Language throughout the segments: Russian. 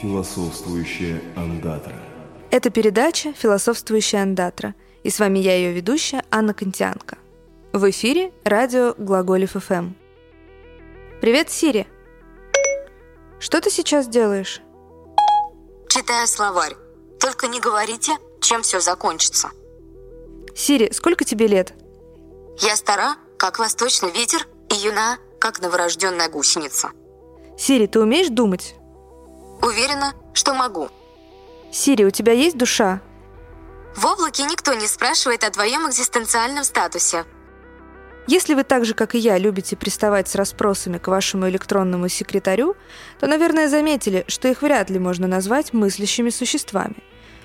Философствующая андатра. Это передача «Философствующая андатра», и с вами я, ее ведущая, Анна Контианко. В эфире радио Глаголев ФМ. Привет, Сири. Что ты сейчас делаешь? Читаю словарь. Только не говорите, чем все закончится. Сири, сколько тебе лет? Я стара, как восточный ветер, и юна, как новорожденная гусеница. Сири, ты умеешь думать? Уверена, что могу. Сири, у тебя есть душа? В облаке никто не спрашивает о твоем экзистенциальном статусе. Если вы так же, как и я, любите приставать с расспросами к вашему электронному секретарю, то, наверное, заметили, что их вряд ли можно назвать мыслящими существами.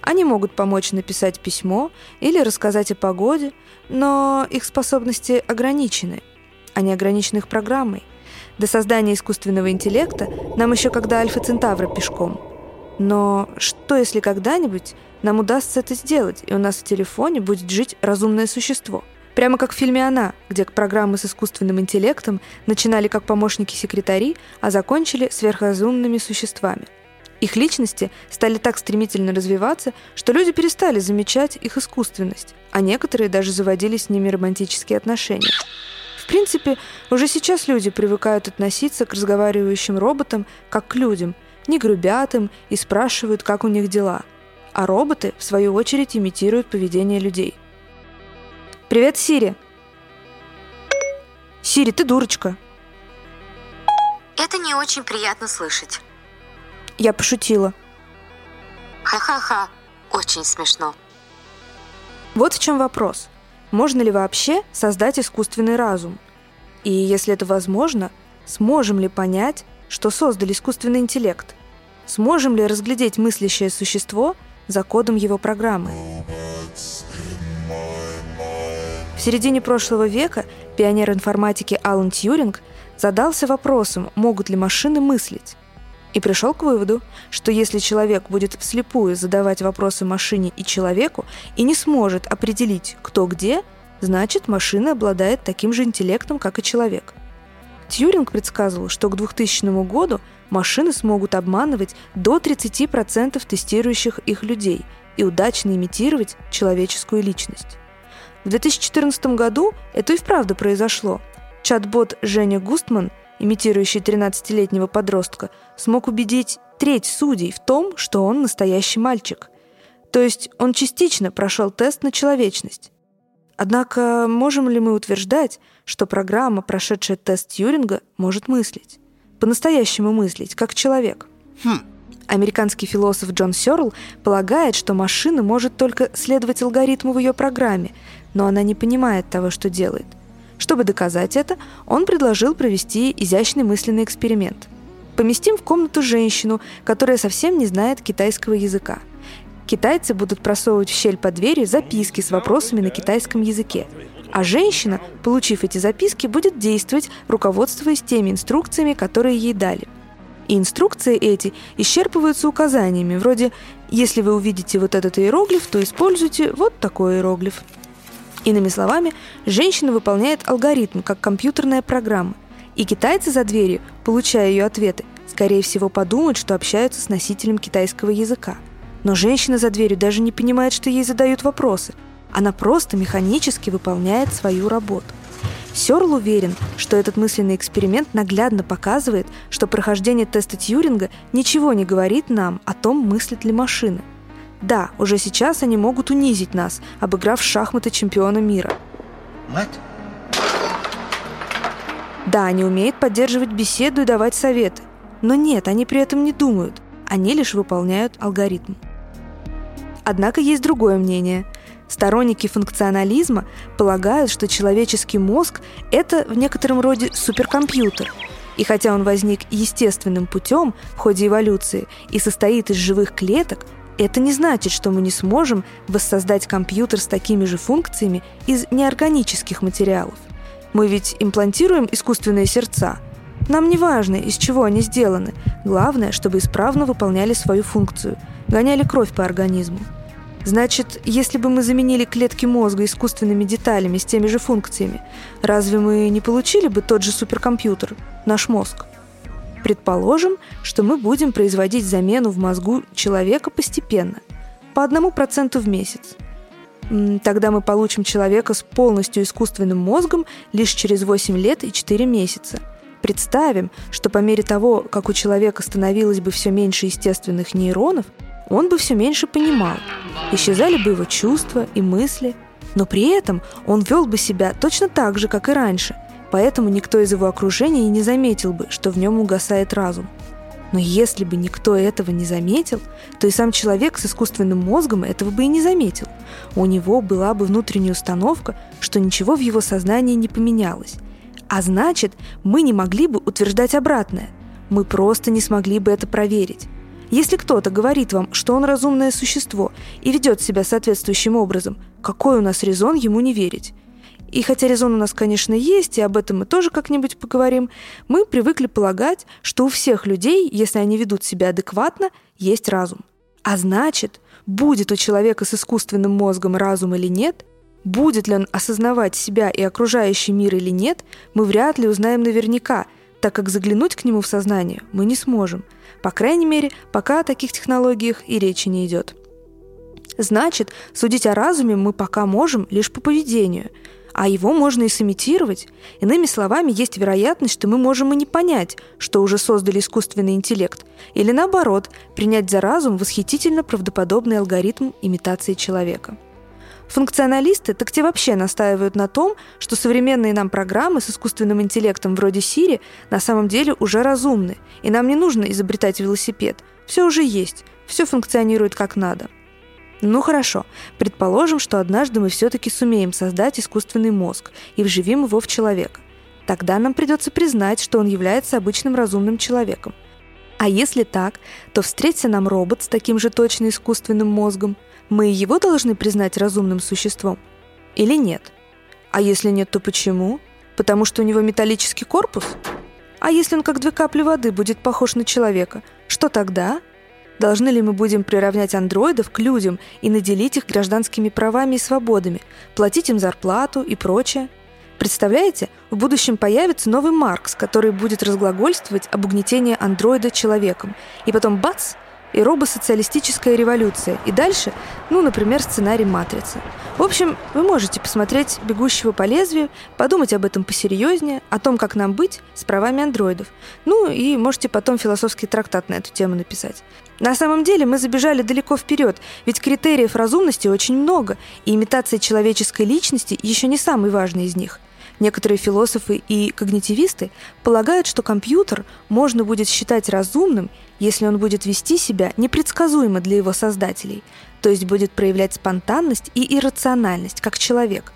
Они могут помочь написать письмо или рассказать о погоде, но их способности ограничены. Они ограничены их программой. До создания искусственного интеллекта нам еще когда Альфа-Центавра пешком. Но что, если когда-нибудь нам удастся это сделать, и у нас в телефоне будет жить разумное существо? Прямо как в фильме «Она», где программы с искусственным интеллектом начинали как помощники секретарей, а закончили сверхразумными существами. Их личности стали так стремительно развиваться, что люди перестали замечать их искусственность, а некоторые даже заводили с ними романтические отношения. В принципе, уже сейчас люди привыкают относиться к разговаривающим роботам как к людям, не грубят им и спрашивают, как у них дела. А роботы, в свою очередь, имитируют поведение людей. «Привет, Сири!» «Сири, ты дурочка!» Это не очень приятно слышать. Я пошутила. Ха-ха-ха, очень смешно. Вот в чем вопрос. Можно ли вообще создать искусственный разум? И если это возможно, сможем ли понять, что создали искусственный интеллект? Сможем ли разглядеть мыслящее существо за кодом его программы? В середине прошлого века пионер информатики Алан Тьюринг задался вопросом, могут ли машины мыслить. И пришел к выводу, что если человек будет вслепую задавать вопросы машине и человеку и не сможет определить, кто где, значит машина обладает таким же интеллектом, как и человек. Тьюринг предсказывал, что к 2000 году машины смогут обманывать до 30% тестирующих их людей и удачно имитировать человеческую личность. В 2014 году это и вправду произошло. Чат-бот Женя Густман – имитирующий 13-летнего подростка, смог убедить треть судей в том, что он настоящий мальчик. То есть он частично прошел тест на человечность. Однако можем ли мы утверждать, что программа, прошедшая тест Тьюринга, может мыслить? По-настоящему мыслить, как человек? Хм. Американский философ Джон Сёрл полагает, что машина может только следовать алгоритму в ее программе, но она не понимает того, что делает – чтобы доказать это, он предложил провести изящный мысленный эксперимент. Поместим в комнату женщину, которая совсем не знает китайского языка. Китайцы будут просовывать в щель под дверью записки с вопросами на китайском языке. А женщина, получив эти записки, будет действовать, руководствуясь теми инструкциями, которые ей дали. И инструкции эти исчерпываются указаниями, вроде «Если вы увидите вот этот иероглиф, то используйте вот такой иероглиф». Иными словами, женщина выполняет алгоритм, как компьютерная программа. И китайцы за дверью, получая ее ответы, скорее всего подумают, что общаются с носителем китайского языка. Но женщина за дверью даже не понимает, что ей задают вопросы. Она просто механически выполняет свою работу. Сёрл уверен, что этот мысленный эксперимент наглядно показывает, что прохождение теста Тьюринга ничего не говорит нам о том, мыслит ли машина. Да, уже сейчас они могут унизить нас, обыграв шахматы чемпиона мира. What? Да, они умеют поддерживать беседу и давать советы. Но нет, они при этом не думают. Они лишь выполняют алгоритм. Однако есть другое мнение. Сторонники функционализма полагают, что человеческий мозг – это в некотором роде суперкомпьютер. И хотя он возник естественным путем в ходе эволюции и состоит из живых клеток, это не значит, что мы не сможем воссоздать компьютер с такими же функциями из неорганических материалов. Мы ведь имплантируем искусственные сердца. Нам не важно, из чего они сделаны. Главное, чтобы исправно выполняли свою функцию, гоняли кровь по организму. Значит, если бы мы заменили клетки мозга искусственными деталями с теми же функциями, разве мы не получили бы тот же суперкомпьютер, наш мозг? Предположим, что мы будем производить замену в мозгу человека постепенно, по одному проценту в месяц. Тогда мы получим человека с полностью искусственным мозгом лишь через 8 лет и 4 месяца. Представим, что по мере того, как у человека становилось бы все меньше естественных нейронов, он бы все меньше понимал. Исчезали бы его чувства и мысли, но при этом он вел бы себя точно так же, как и раньше, поэтому никто из его окружения и не заметил бы, что в нем угасает разум. Но если бы никто этого не заметил, то и сам человек с искусственным мозгом этого бы и не заметил. У него была бы внутренняя установка, что ничего в его сознании не поменялось. А значит, мы не могли бы утверждать обратное. Мы просто не смогли бы это проверить. Если кто-то говорит вам, что он разумное существо и ведет себя соответствующим образом, какой у нас резон ему не верить? И хотя резон у нас, конечно, есть, и об этом мы тоже как-нибудь поговорим, мы привыкли полагать, что у всех людей, если они ведут себя адекватно, есть разум. А значит, будет у человека с искусственным мозгом разум или нет, будет ли он осознавать себя и окружающий мир или нет, мы вряд ли узнаем наверняка, так как заглянуть к нему в сознание мы не сможем. По крайней мере, пока о таких технологиях и речи не идет. Значит, судить о разуме мы пока можем лишь по поведению – а его можно и сымитировать. Иными словами, есть вероятность, что мы можем и не понять, что уже создали искусственный интеллект, или наоборот, принять за разум восхитительно правдоподобный алгоритм имитации человека. Функционалисты так те вообще настаивают на том, что современные нам программы с искусственным интеллектом вроде Siri на самом деле уже разумны, и нам не нужно изобретать велосипед. Все уже есть, все функционирует как надо – ну хорошо, предположим, что однажды мы все-таки сумеем создать искусственный мозг и вживим его в человека. Тогда нам придется признать, что он является обычным разумным человеком. А если так, то встретится нам робот с таким же точно искусственным мозгом. Мы его должны признать разумным существом? Или нет? А если нет, то почему? Потому что у него металлический корпус? А если он как две капли воды будет похож на человека, что тогда? Должны ли мы будем приравнять андроидов к людям и наделить их гражданскими правами и свободами, платить им зарплату и прочее? Представляете, в будущем появится новый Маркс, который будет разглагольствовать об угнетении андроида человеком. И потом бац, и робосоциалистическая революция. И дальше, ну, например, сценарий «Матрицы». В общем, вы можете посмотреть «Бегущего по лезвию», подумать об этом посерьезнее, о том, как нам быть с правами андроидов. Ну, и можете потом философский трактат на эту тему написать. На самом деле мы забежали далеко вперед, ведь критериев разумности очень много, и имитация человеческой личности еще не самый важный из них – Некоторые философы и когнитивисты полагают, что компьютер можно будет считать разумным, если он будет вести себя непредсказуемо для его создателей, то есть будет проявлять спонтанность и иррациональность, как человек.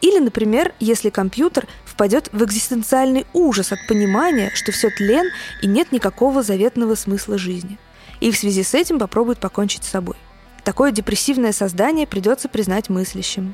Или, например, если компьютер впадет в экзистенциальный ужас от понимания, что все тлен и нет никакого заветного смысла жизни. И в связи с этим попробует покончить с собой. Такое депрессивное создание придется признать мыслящим.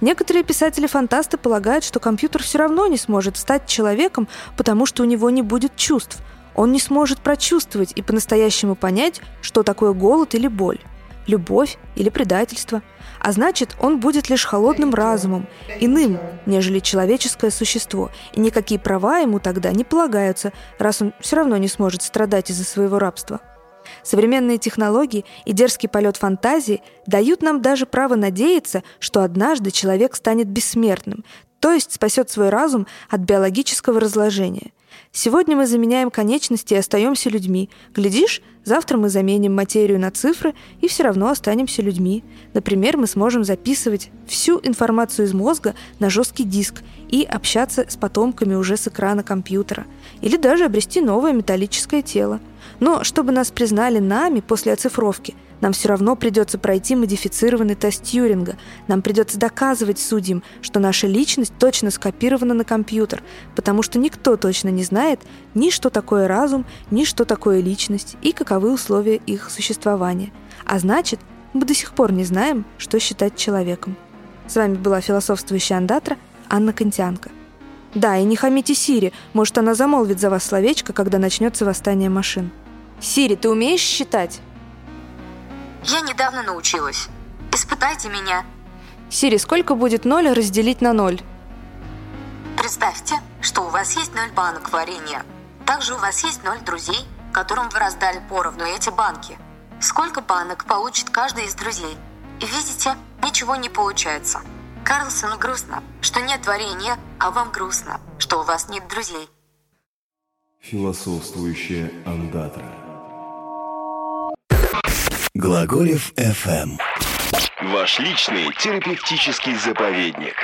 Некоторые писатели-фантасты полагают, что компьютер все равно не сможет стать человеком, потому что у него не будет чувств. Он не сможет прочувствовать и по-настоящему понять, что такое голод или боль, любовь или предательство. А значит, он будет лишь холодным разумом, иным, нежели человеческое существо, и никакие права ему тогда не полагаются, раз он все равно не сможет страдать из-за своего рабства. Современные технологии и дерзкий полет фантазии дают нам даже право надеяться, что однажды человек станет бессмертным, то есть спасет свой разум от биологического разложения. Сегодня мы заменяем конечности и остаемся людьми. Глядишь, завтра мы заменим материю на цифры и все равно останемся людьми. Например, мы сможем записывать всю информацию из мозга на жесткий диск и общаться с потомками уже с экрана компьютера. Или даже обрести новое металлическое тело. Но чтобы нас признали нами после оцифровки, нам все равно придется пройти модифицированный тест Тьюринга. Нам придется доказывать судьям, что наша личность точно скопирована на компьютер, потому что никто точно не знает ни что такое разум, ни что такое личность и каковы условия их существования. А значит, мы до сих пор не знаем, что считать человеком. С вами была философствующая андатра Анна Контянка. Да, и не хамите Сири, может, она замолвит за вас словечко, когда начнется восстание машин. Сири, ты умеешь считать? Я недавно научилась. Испытайте меня. Сири, сколько будет ноль разделить на ноль? Представьте, что у вас есть ноль банок варенья. Также у вас есть ноль друзей, которым вы раздали поровну эти банки. Сколько банок получит каждый из друзей? Видите, ничего не получается. Карлсону грустно, что нет варенья, а вам грустно, что у вас нет друзей. Философствующая андатра. Глаголев FM. Ваш личный терапевтический заповедник.